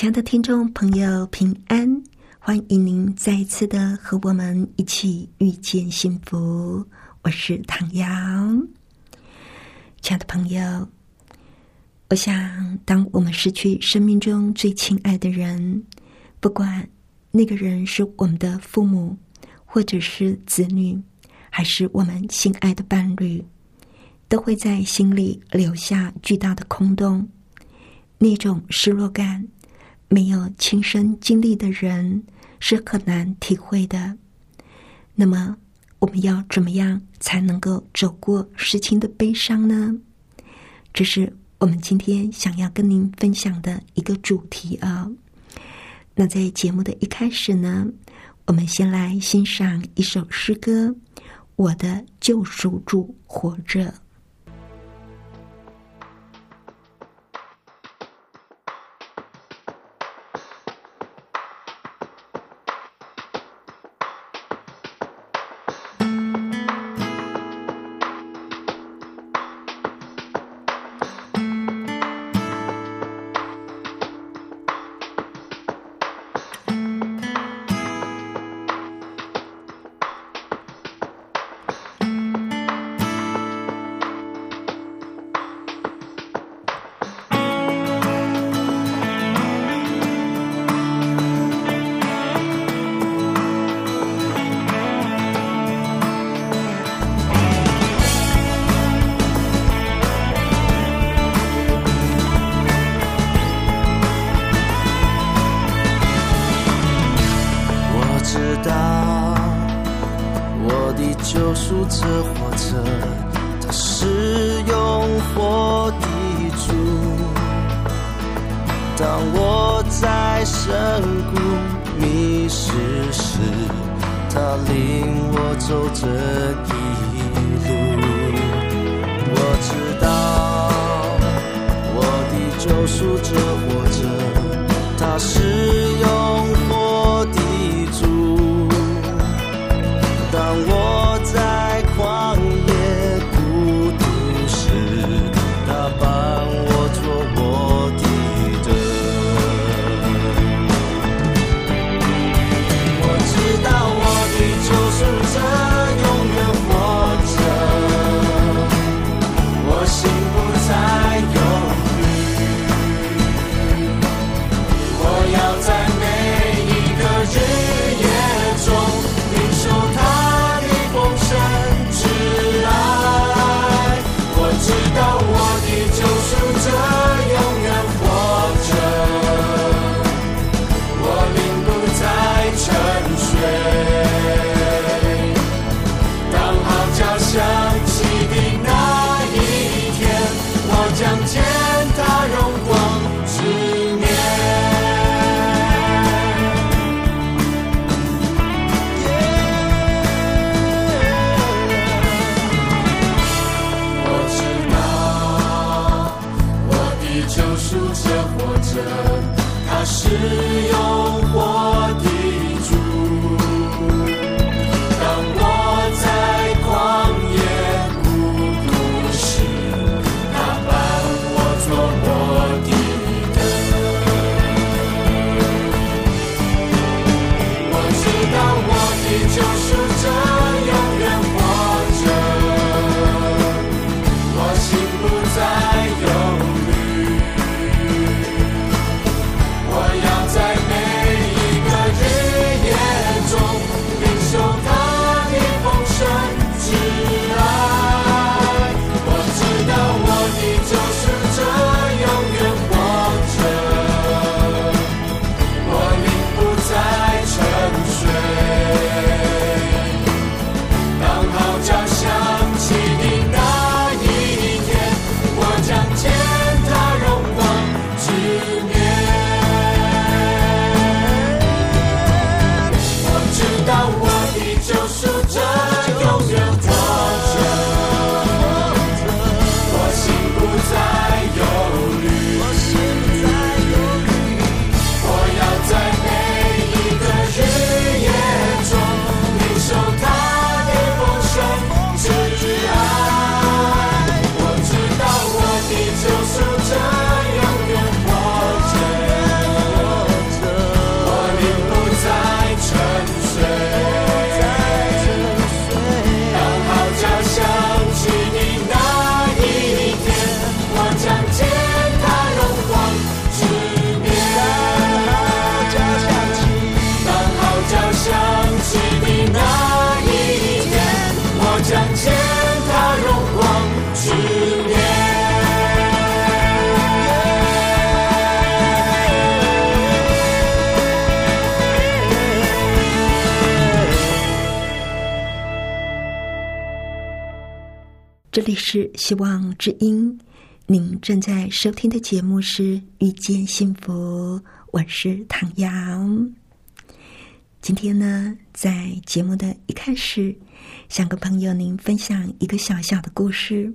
亲爱的听众朋友，平安！欢迎您再一次的和我们一起遇见幸福。我是唐瑶，亲爱的朋友。我想，当我们失去生命中最亲爱的人，不管那个人是我们的父母，或者是子女，还是我们心爱的伴侣，都会在心里留下巨大的空洞，那种失落感。没有亲身经历的人是很难体会的。那么，我们要怎么样才能够走过事情的悲伤呢？这是我们今天想要跟您分享的一个主题啊。那在节目的一开始呢，我们先来欣赏一首诗歌，《我的救赎主活着》。只要是希望之音，您正在收听的节目是《遇见幸福》，我是唐瑶。今天呢，在节目的一开始，想跟朋友您分享一个小小的故事。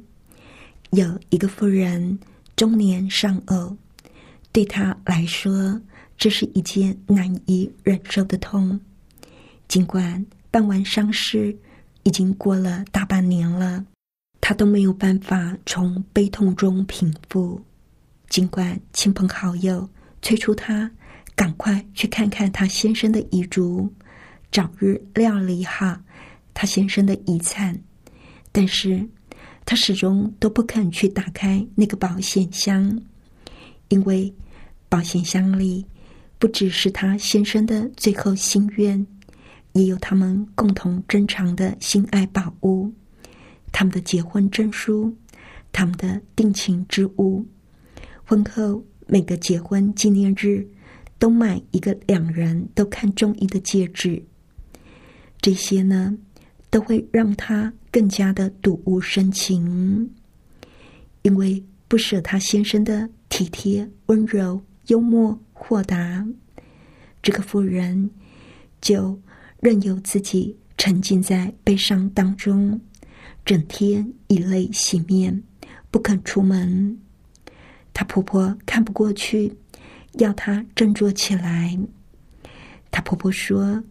有一个妇人中年丧偶，对她来说，这是一件难以忍受的痛。尽管办完丧事已经过了大半年了，她都没有办法从悲痛中平复。尽管亲朋好友催促她。赶快去看看他先生的遗嘱，早日料理好他先生的遗产。但是，他始终都不肯去打开那个保险箱，因为保险箱里不只是他先生的最后心愿，也有他们共同珍藏的心爱宝物——他们的结婚证书、他们的定情之物、婚后每个结婚纪念日。都买一个两人都看中意的戒指，这些呢都会让他更加的睹物生情，因为不舍他先生的体贴、温柔、幽默、豁达，这个妇人就任由自己沉浸在悲伤当中，整天以泪洗面，不肯出门。她婆婆看不过去。要她振作起来。她婆婆说：“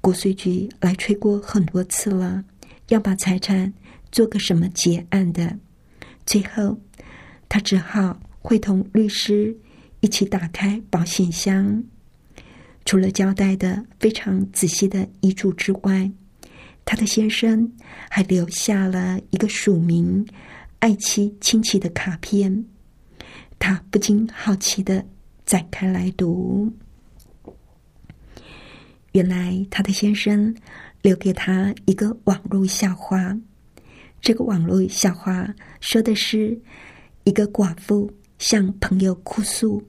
国税局来催过很多次了，要把财产做个什么结案的。”最后，她只好会同律师一起打开保险箱。除了交代的非常仔细的遗嘱之外，她的先生还留下了一个署名“爱妻亲戚”的卡片。她不禁好奇的。展开来读，原来他的先生留给他一个网络笑话。这个网络笑话说的是一个寡妇向朋友哭诉，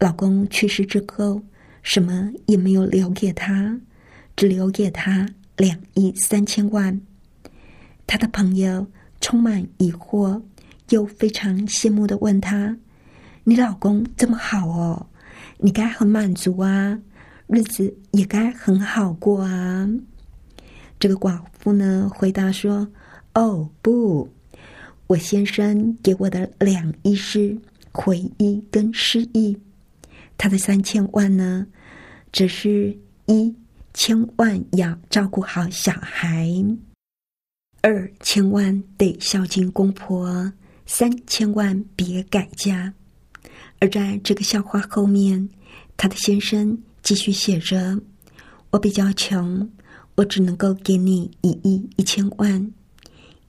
老公去世之后什么也没有留给他，只留给他两亿三千万。他的朋友充满疑惑，又非常羡慕的问他。你老公这么好哦，你该很满足啊，日子也该很好过啊。这个寡妇呢回答说：“哦不，我先生给我的两亿是回忆跟失忆，他的三千万呢，只是一千万要照顾好小孩，二千万得孝敬公婆，三千万别改嫁。”而在这个笑话后面，他的先生继续写着：“我比较穷，我只能够给你一亿一千万。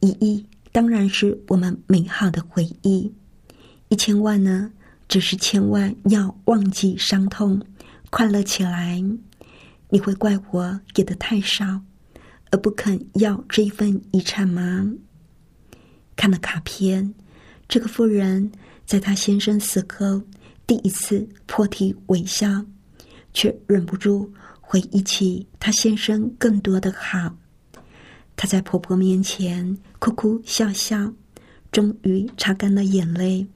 一亿当然是我们美好的回忆，一千万呢，只是千万要忘记伤痛，快乐起来。你会怪我给的太少，而不肯要这一份遗产吗？”看了卡片，这个妇人。在她先生死后，第一次破涕为笑，却忍不住回忆起她先生更多的好。她在婆婆面前哭哭笑笑，终于擦干了眼泪。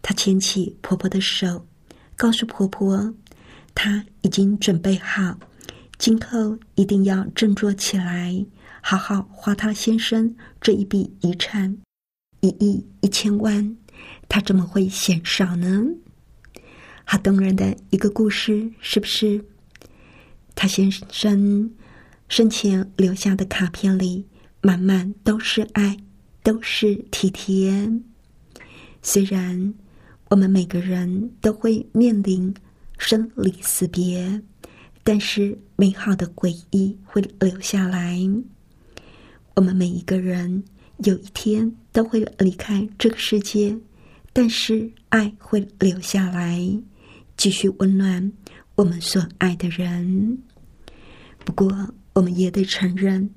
她牵起婆婆的手，告诉婆婆，她已经准备好，今后一定要振作起来，好好花他先生这一笔遗产，一亿一千万。他怎么会嫌少呢？好动人的一个故事，是不是？他先生生前留下的卡片里，满满都是爱，都是体贴。虽然我们每个人都会面临生离死别，但是美好的回忆会留下来。我们每一个人有一天都会离开这个世界。但是爱会留下来，继续温暖我们所爱的人。不过，我们也得承认，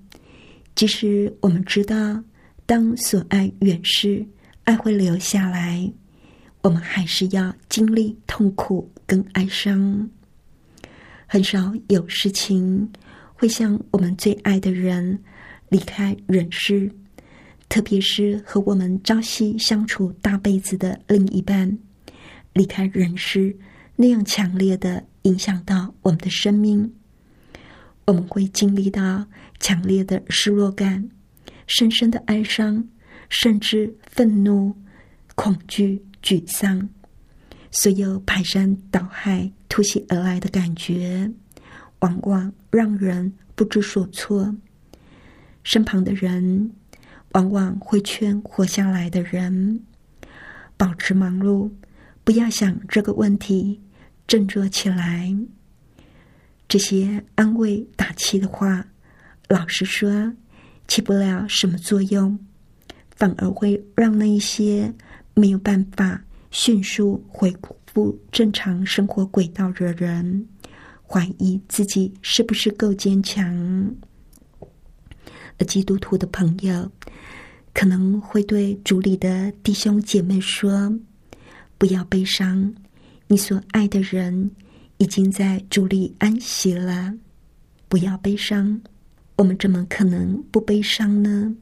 即使我们知道当所爱远逝，爱会留下来，我们还是要经历痛苦跟哀伤。很少有事情会像我们最爱的人离开人世，特别是和我们朝夕相处大辈子的另一半离开人世，那样强烈的影响到我们的生命，我们会经历到强烈的失落感、深深的哀伤，甚至愤怒、恐惧、沮丧，所有排山倒海突袭而来的感觉，往往让人不知所措。身旁的人。往往会劝活下来的人保持忙碌，不要想这个问题，振作起来。这些安慰打气的话，老实说，起不了什么作用，反而会让那一些没有办法迅速恢复正常生活轨道的人，怀疑自己是不是够坚强。而基督徒的朋友。可能会对主里的弟兄姐妹说：“不要悲伤，你所爱的人已经在主里安息了。不要悲伤，我们怎么可能不悲伤呢？”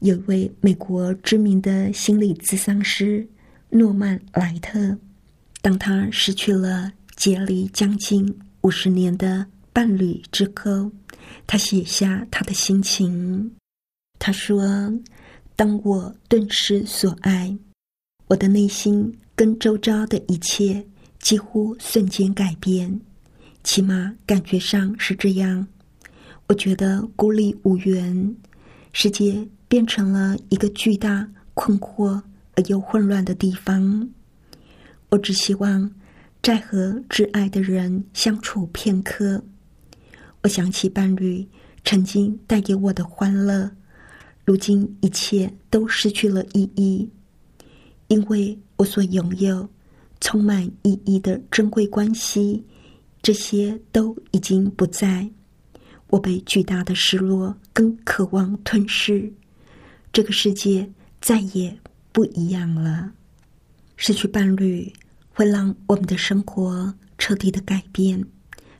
有一位美国知名的心理咨商师诺曼莱特，当他失去了结离将近五十年的伴侣之后，他写下他的心情。他说。当我顿失所爱，我的内心跟周遭的一切几乎瞬间改变，起码感觉上是这样。我觉得孤立无援，世界变成了一个巨大、困惑而又混乱的地方。我只希望再和挚爱的人相处片刻。我想起伴侣曾经带给我的欢乐。如今一切都失去了意义，因为我所拥有充满意义的珍贵关系，这些都已经不在。我被巨大的失落跟渴望吞噬，这个世界再也不一样了。失去伴侣会让我们的生活彻底的改变，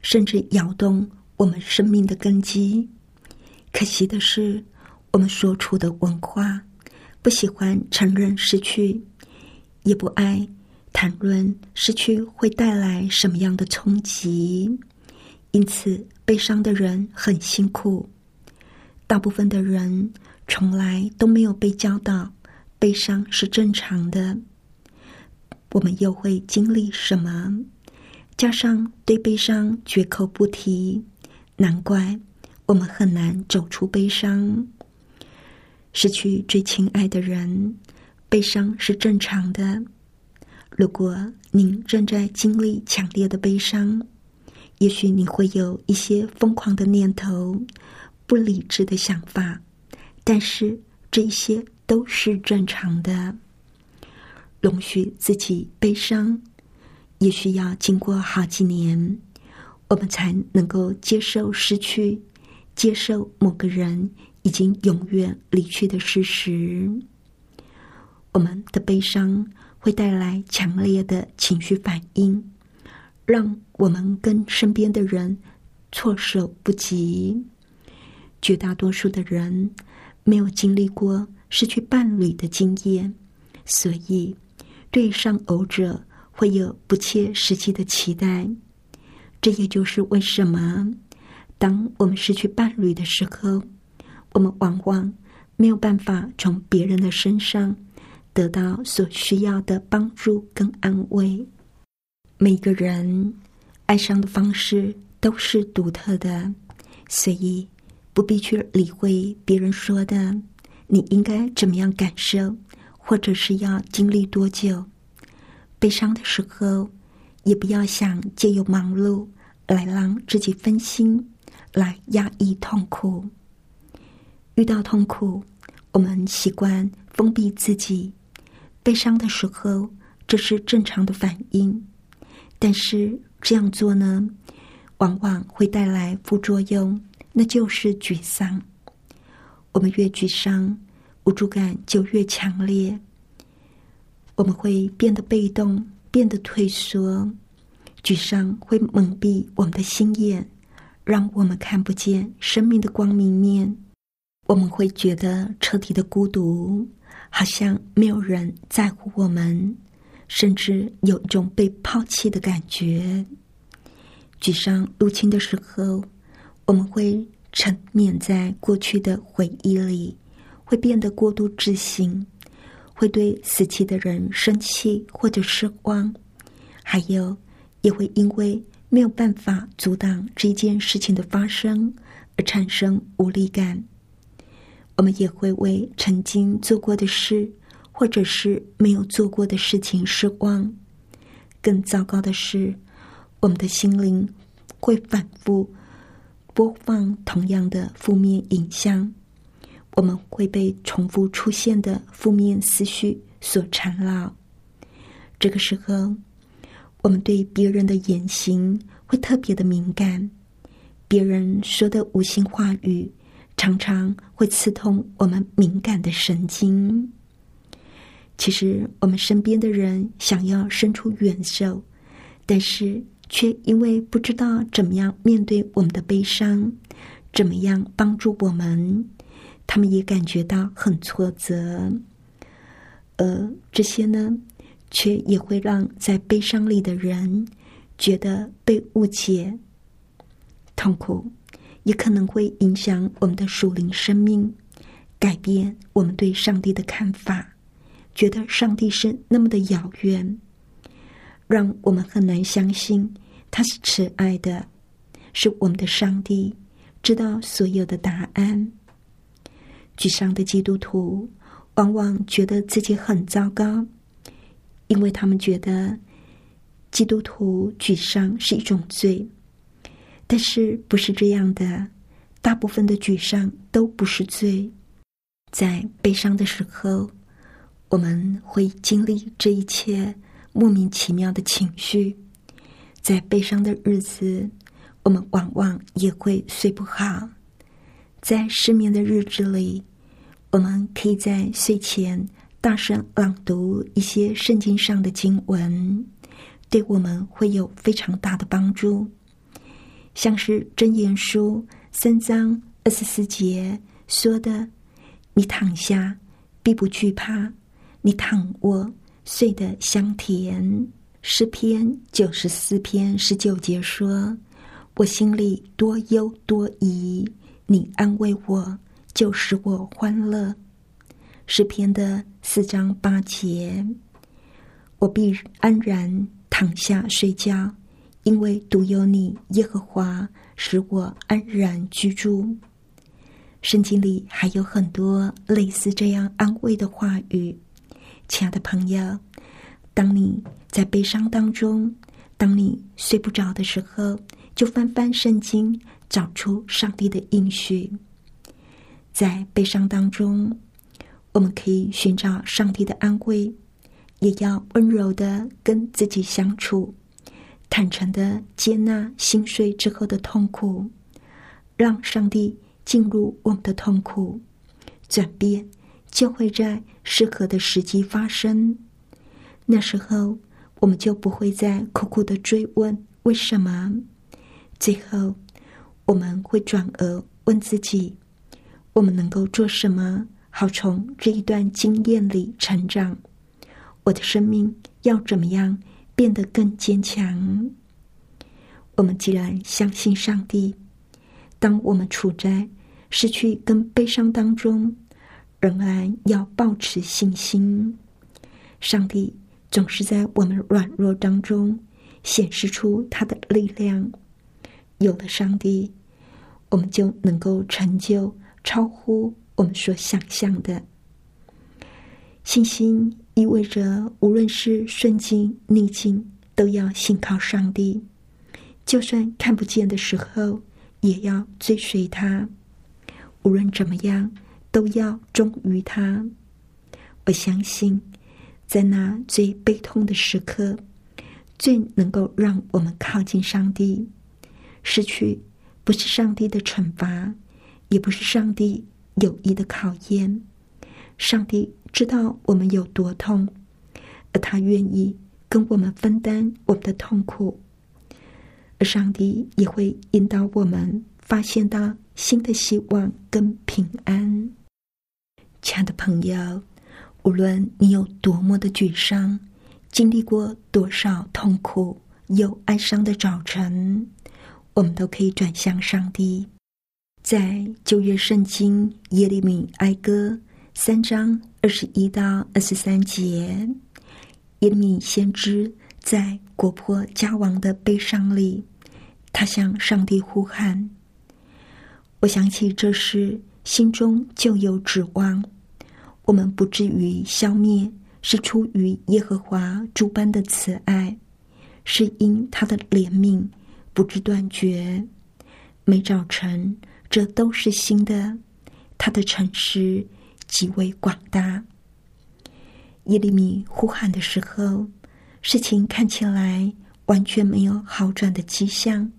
甚至摇动我们生命的根基。可惜的是。我们所处的文化不喜欢承认失去，也不爱谈论失去会带来什么样的冲击，因此悲伤的人很辛苦。大部分的人从来都没有被教导悲伤是正常的。我们又会经历什么？加上对悲伤绝口不提，难怪我们很难走出悲伤。失去最亲爱的人，悲伤是正常的。如果您正在经历强烈的悲伤，也许你会有一些疯狂的念头、不理智的想法，但是这些都是正常的。容许自己悲伤，也需要经过好几年，我们才能够接受失去，接受某个人。已经永远离去的事实，我们的悲伤会带来强烈的情绪反应，让我们跟身边的人措手不及。绝大多数的人没有经历过失去伴侣的经验，所以对上偶者会有不切实际的期待。这也就是为什么，当我们失去伴侣的时候。我们往往没有办法从别人的身上得到所需要的帮助跟安慰。每个人哀伤的方式都是独特的，所以不必去理会别人说的你应该怎么样感受，或者是要经历多久。悲伤的时候，也不要想借由忙碌来让自己分心，来压抑痛苦。遇到痛苦，我们习惯封闭自己；悲伤的时候，这是正常的反应。但是这样做呢，往往会带来副作用，那就是沮丧。我们越沮丧，无助感就越强烈。我们会变得被动，变得退缩。沮丧会蒙蔽我们的心眼，让我们看不见生命的光明面。我们会觉得彻底的孤独，好像没有人在乎我们，甚至有一种被抛弃的感觉。沮丧入侵的时候，我们会沉湎在过去的回忆里，会变得过度自信，会对死去的人生气或者失望，还有也会因为没有办法阻挡这件事情的发生而产生无力感。我们也会为曾经做过的事，或者是没有做过的事情失望。更糟糕的是，我们的心灵会反复播放同样的负面影像，我们会被重复出现的负面思绪所缠绕。这个时候，我们对别人的言行会特别的敏感，别人说的无心话语。常常会刺痛我们敏感的神经。其实，我们身边的人想要伸出援手，但是却因为不知道怎么样面对我们的悲伤，怎么样帮助我们，他们也感觉到很挫折。而这些呢，却也会让在悲伤里的人觉得被误解、痛苦。也可能会影响我们的属灵生命，改变我们对上帝的看法，觉得上帝是那么的遥远，让我们很难相信他是慈爱的，是我们的上帝，知道所有的答案。沮丧的基督徒往往觉得自己很糟糕，因为他们觉得基督徒沮丧是一种罪。但是不是这样的？大部分的沮丧都不是罪。在悲伤的时候，我们会经历这一切莫名其妙的情绪。在悲伤的日子，我们往往也会睡不好。在失眠的日子里，我们可以在睡前大声朗读一些圣经上的经文，对我们会有非常大的帮助。像是箴言书三章二十四节说的：“你躺下，必不惧怕；你躺卧，睡得香甜。”诗篇九十四篇十九节说：“我心里多忧多疑，你安慰我，就使我欢乐。”诗篇的四章八节：“我必安然躺下睡觉。”因为独有你，耶和华使我安然居住。圣经里还有很多类似这样安慰的话语。亲爱的朋友，当你在悲伤当中，当你睡不着的时候，就翻翻圣经，找出上帝的应许。在悲伤当中，我们可以寻找上帝的安慰，也要温柔的跟自己相处。坦诚的接纳心碎之后的痛苦，让上帝进入我们的痛苦，转变就会在适合的时机发生。那时候，我们就不会再苦苦的追问为什么。最后，我们会转而问自己：我们能够做什么，好从这一段经验里成长？我的生命要怎么样？变得更坚强。我们既然相信上帝，当我们处在失去跟悲伤当中，仍然要保持信心。上帝总是在我们软弱当中显示出他的力量。有了上帝，我们就能够成就超乎我们所想象的信心。意味着，无论是顺境逆境，都要信靠上帝；就算看不见的时候，也要追随他。无论怎么样，都要忠于他。我相信，在那最悲痛的时刻，最能够让我们靠近上帝。失去不是上帝的惩罚，也不是上帝有意的考验。上帝知道我们有多痛，而他愿意跟我们分担我们的痛苦，而上帝也会引导我们发现到新的希望跟平安。亲爱的朋友，无论你有多么的沮丧，经历过多少痛苦又哀伤的早晨，我们都可以转向上帝。在旧约圣经耶利米哀歌三章二十一到二十三节，耶利米先知在国破家亡的悲伤里，他向上帝呼喊。我想起这事，心中就有指望。我们不至于消灭，是出于耶和华诸般的慈爱，是因他的怜悯不知断绝。每早晨，这都是新的。他的诚实极为广大。耶利米呼喊的时候，事情看起来完全没有好转的迹象，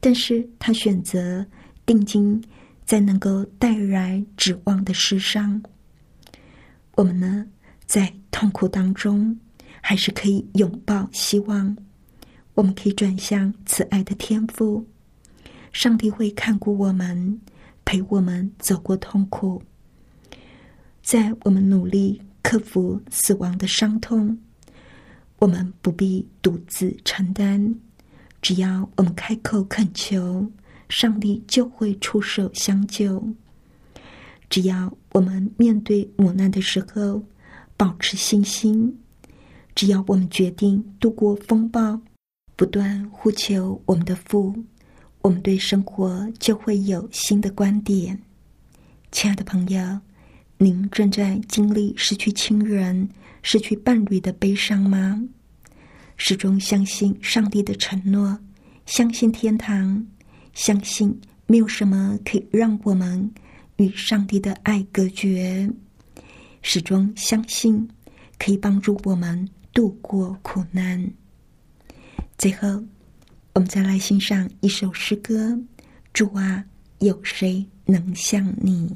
但是他选择定睛在能够带来指望的事上。我们呢，在痛苦当中，还是可以拥抱希望。我们可以转向慈爱的天赋，上帝会看顾我们，陪我们走过痛苦。在我们努力克服死亡的伤痛，我们不必独自承担。只要我们开口恳求，上帝就会出手相救。只要我们面对磨难的时候保持信心，只要我们决定度过风暴，不断呼求我们的父，我们对生活就会有新的观点。亲爱的朋友，您正在经历失去亲人、失去伴侣的悲伤吗？始终相信上帝的承诺，相信天堂，相信没有什么可以让我们。与上帝的爱隔绝，始终相信可以帮助我们度过苦难。最后，我们再来欣赏一首诗歌：主啊，有谁能像你？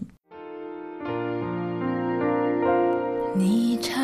你唱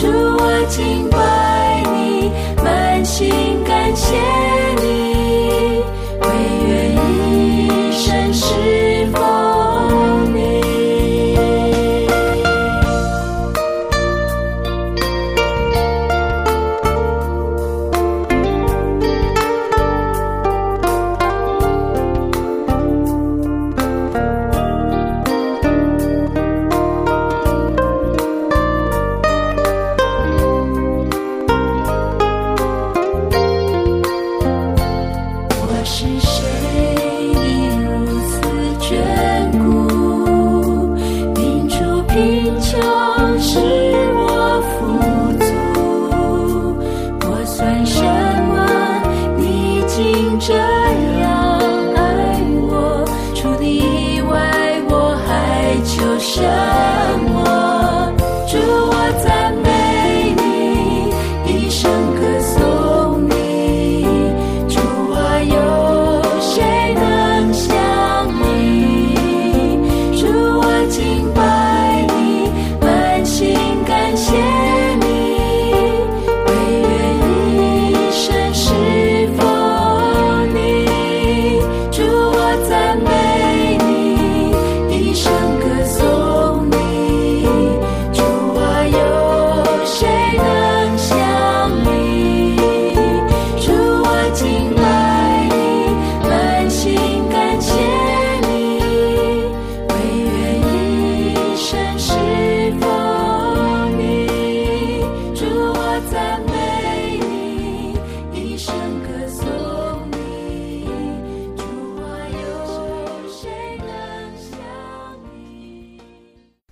主，我敬拜你，满心感谢。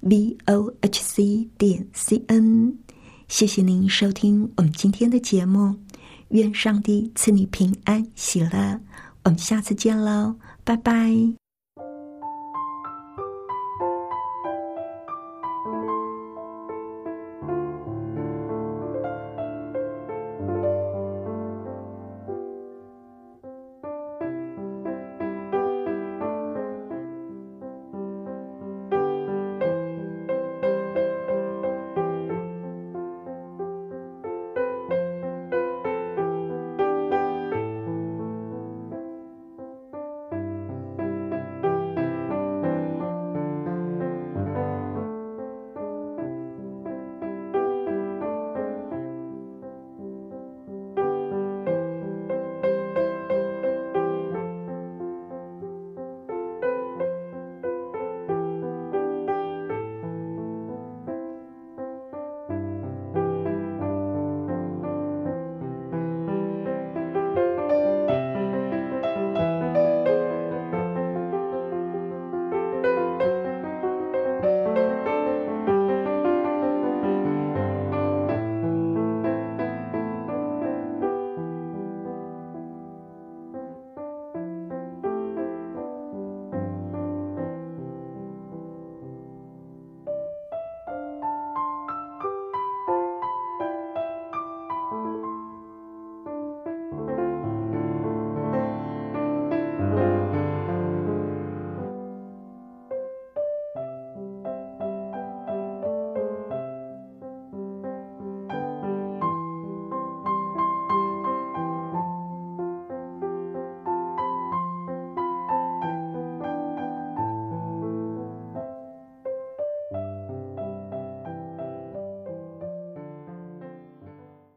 v o h c 点 c n。谢谢您收听我们今天的节目，愿上帝赐你平安喜乐。我们下次见喽，拜拜。